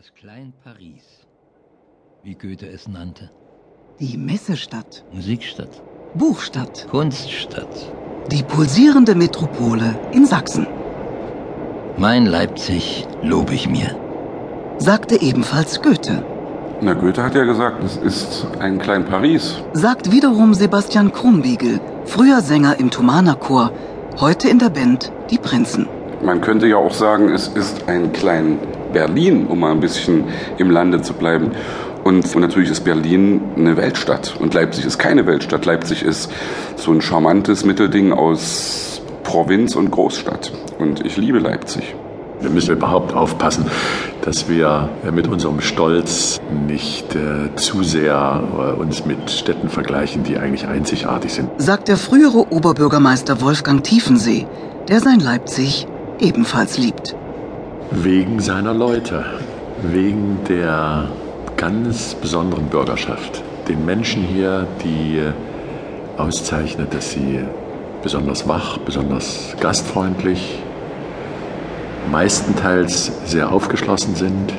Das Klein Paris, wie Goethe es nannte. Die Messestadt, Musikstadt, Buchstadt, Kunststadt. die pulsierende Metropole in Sachsen, Mein Leipzig lobe ich mir. sagte ebenfalls Goethe. Na, Goethe hat ja gesagt, es ist ein klein Paris. Sagt wiederum Sebastian Krumbiegel, früher Sänger im Thomaner Chor, heute in der Band Die Prinzen. Man könnte ja auch sagen, es ist ein klein Berlin, um mal ein bisschen im Lande zu bleiben. Und natürlich ist Berlin eine Weltstadt und Leipzig ist keine Weltstadt. Leipzig ist so ein charmantes Mittelding aus Provinz und Großstadt. Und ich liebe Leipzig. Wir müssen überhaupt aufpassen, dass wir mit unserem Stolz nicht äh, zu sehr äh, uns mit Städten vergleichen, die eigentlich einzigartig sind. Sagt der frühere Oberbürgermeister Wolfgang Tiefensee, der sein Leipzig ebenfalls liebt. Wegen seiner Leute, wegen der ganz besonderen Bürgerschaft, den Menschen hier, die äh, auszeichnet, dass sie besonders wach, besonders gastfreundlich, meistenteils sehr aufgeschlossen sind.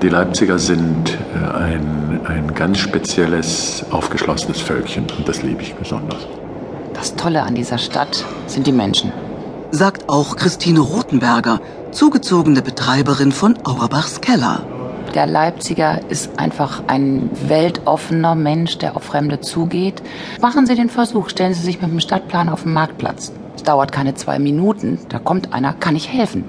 Die Leipziger sind äh, ein, ein ganz spezielles, aufgeschlossenes Völkchen und das liebe ich besonders. Das Tolle an dieser Stadt sind die Menschen. Sagt auch Christine Rothenberger, zugezogene Betreiberin von Auerbachs Keller. Der Leipziger ist einfach ein weltoffener Mensch, der auf Fremde zugeht. Machen Sie den Versuch, stellen Sie sich mit dem Stadtplan auf den Marktplatz. Es dauert keine zwei Minuten, da kommt einer, kann ich helfen.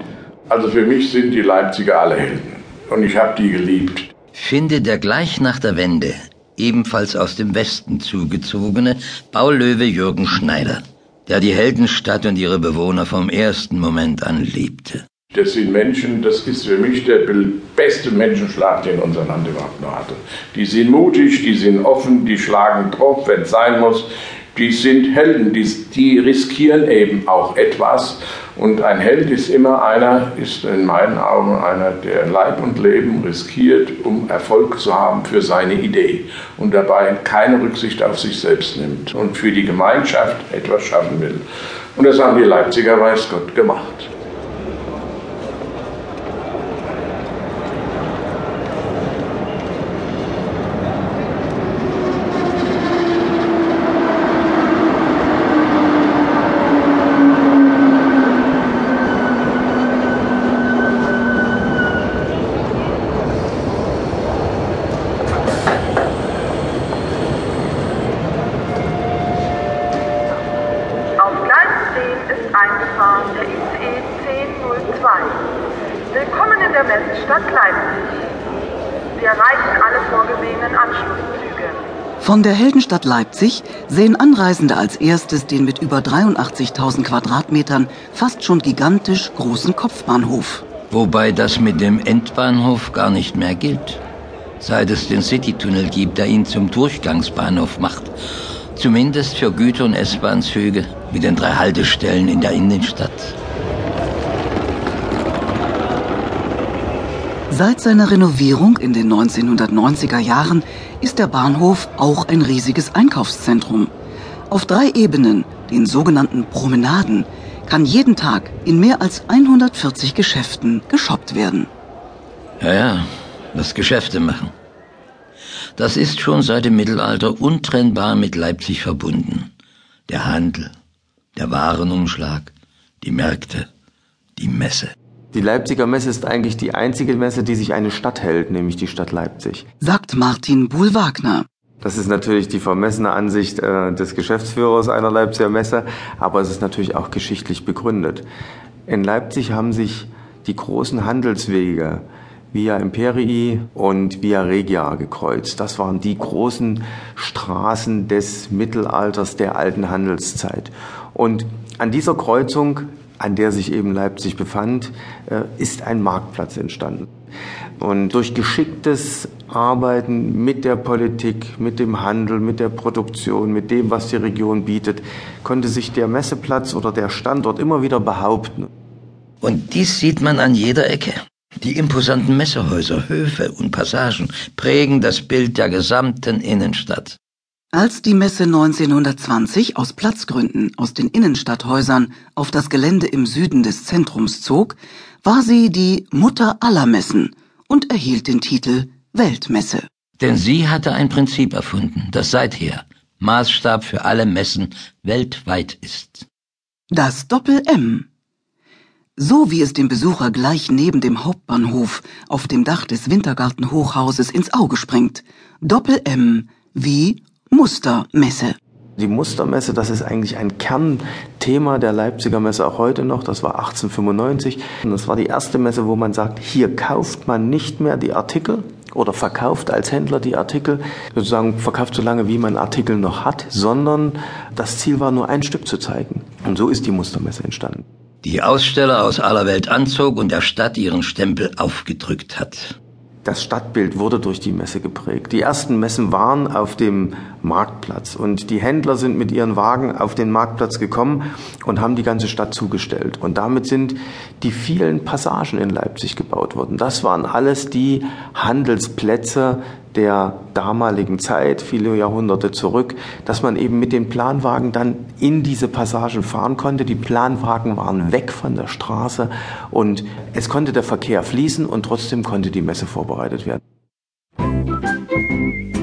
Also für mich sind die Leipziger alle Helden. Und ich habe die geliebt. Finde der gleich nach der Wende, ebenfalls aus dem Westen zugezogene Baulöwe Jürgen Schneider, der die Heldenstadt und ihre Bewohner vom ersten Moment an liebte. Das sind Menschen, das ist für mich der beste Menschenschlag, den unser Land überhaupt noch hatte. Die sind mutig, die sind offen, die schlagen drauf, wenn es sein muss. Die sind Helden, die, die riskieren eben auch etwas. Und ein Held ist immer einer, ist in meinen Augen einer, der Leib und Leben riskiert, um Erfolg zu haben für seine Idee und dabei keine Rücksicht auf sich selbst nimmt und für die Gemeinschaft etwas schaffen will. Und das haben die Leipziger, weiß Gott, gemacht. Auf Gleis 10 ist eingefahren der ICE 1002. Willkommen in der Messestadt Leipzig. Wir erreichen alle vorgesehenen Anschlusszüge. Von der Heldenstadt Leipzig sehen Anreisende als erstes den mit über 83.000 Quadratmetern fast schon gigantisch großen Kopfbahnhof. Wobei das mit dem Endbahnhof gar nicht mehr gilt. Seit es den Citytunnel gibt, der ihn zum Durchgangsbahnhof macht. Zumindest für Güter- und S-Bahn-Züge mit den drei Haltestellen in der Innenstadt. Seit seiner Renovierung in den 1990er Jahren ist der Bahnhof auch ein riesiges Einkaufszentrum. Auf drei Ebenen, den sogenannten Promenaden, kann jeden Tag in mehr als 140 Geschäften geshoppt werden. Ja, ja, das Geschäfte machen. Das ist schon seit dem Mittelalter untrennbar mit Leipzig verbunden. Der Handel, der Warenumschlag, die Märkte, die Messe. Die Leipziger Messe ist eigentlich die einzige Messe, die sich eine Stadt hält, nämlich die Stadt Leipzig. Sagt Martin Buhl-Wagner. Das ist natürlich die vermessene Ansicht äh, des Geschäftsführers einer Leipziger Messe, aber es ist natürlich auch geschichtlich begründet. In Leipzig haben sich die großen Handelswege Via Imperii und Via Regia gekreuzt. Das waren die großen Straßen des Mittelalters der alten Handelszeit. Und an dieser Kreuzung, an der sich eben Leipzig befand, äh, ist ein Marktplatz entstanden. Und durch geschicktes Arbeiten mit der Politik, mit dem Handel, mit der Produktion, mit dem, was die Region bietet, konnte sich der Messeplatz oder der Standort immer wieder behaupten. Und dies sieht man an jeder Ecke. Die imposanten Messehäuser, Höfe und Passagen prägen das Bild der gesamten Innenstadt. Als die Messe 1920 aus Platzgründen aus den Innenstadthäusern auf das Gelände im Süden des Zentrums zog, war sie die Mutter aller Messen und erhielt den Titel Weltmesse. Denn sie hatte ein Prinzip erfunden, das seither Maßstab für alle Messen weltweit ist. Das Doppel-M. So wie es dem Besucher gleich neben dem Hauptbahnhof auf dem Dach des Wintergartenhochhauses ins Auge springt. Doppel-M wie Mustermesse. Die Mustermesse, das ist eigentlich ein Kernthema der Leipziger Messe auch heute noch. Das war 1895. Und das war die erste Messe, wo man sagt, hier kauft man nicht mehr die Artikel oder verkauft als Händler die Artikel, sozusagen verkauft so lange, wie man Artikel noch hat, sondern das Ziel war nur ein Stück zu zeigen. Und so ist die Mustermesse entstanden. Die Aussteller aus aller Welt anzog und der Stadt ihren Stempel aufgedrückt hat. Das Stadtbild wurde durch die Messe geprägt. Die ersten Messen waren auf dem Marktplatz und die Händler sind mit ihren Wagen auf den Marktplatz gekommen und haben die ganze Stadt zugestellt. Und damit sind die vielen Passagen in Leipzig gebaut worden. Das waren alles die Handelsplätze der damaligen Zeit, viele Jahrhunderte zurück, dass man eben mit den Planwagen dann in diese Passagen fahren konnte. Die Planwagen waren weg von der Straße und es konnte der Verkehr fließen und trotzdem konnte die Messe vorbereitet werden. Zu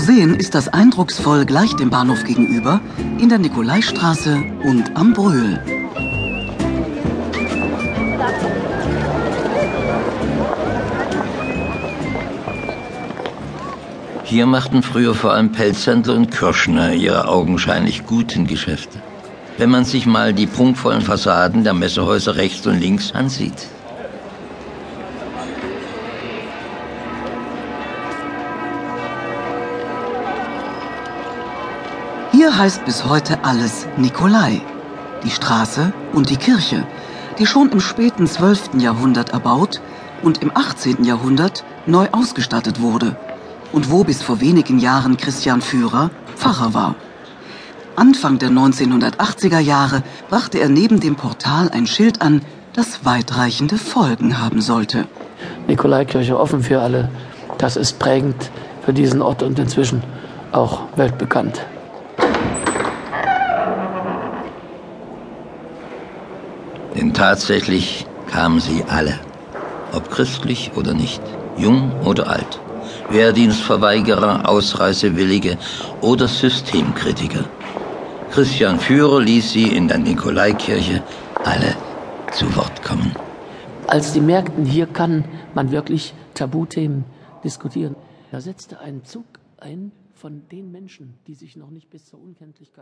sehen ist das eindrucksvoll gleich dem Bahnhof gegenüber, in der Nikolaistraße und am Bröhl. Hier machten früher vor allem Pelzhändler und Kirschner ihre augenscheinlich guten Geschäfte. Wenn man sich mal die prunkvollen Fassaden der Messehäuser rechts und links ansieht. Heißt bis heute alles Nikolai. Die Straße und die Kirche, die schon im späten 12. Jahrhundert erbaut und im 18. Jahrhundert neu ausgestattet wurde und wo bis vor wenigen Jahren Christian Führer Pfarrer war. Anfang der 1980er Jahre brachte er neben dem Portal ein Schild an, das weitreichende Folgen haben sollte. Nikolaikirche offen für alle, das ist prägend für diesen Ort und inzwischen auch weltbekannt. Denn tatsächlich kamen sie alle, ob christlich oder nicht, jung oder alt, Wehrdienstverweigerer, Ausreisewillige oder Systemkritiker. Christian Führer ließ sie in der Nikolaikirche alle zu Wort kommen. Als die merkten, hier kann man wirklich Tabuthemen diskutieren, da setzte ein Zug ein von den Menschen, die sich noch nicht bis zur Unkenntlichkeit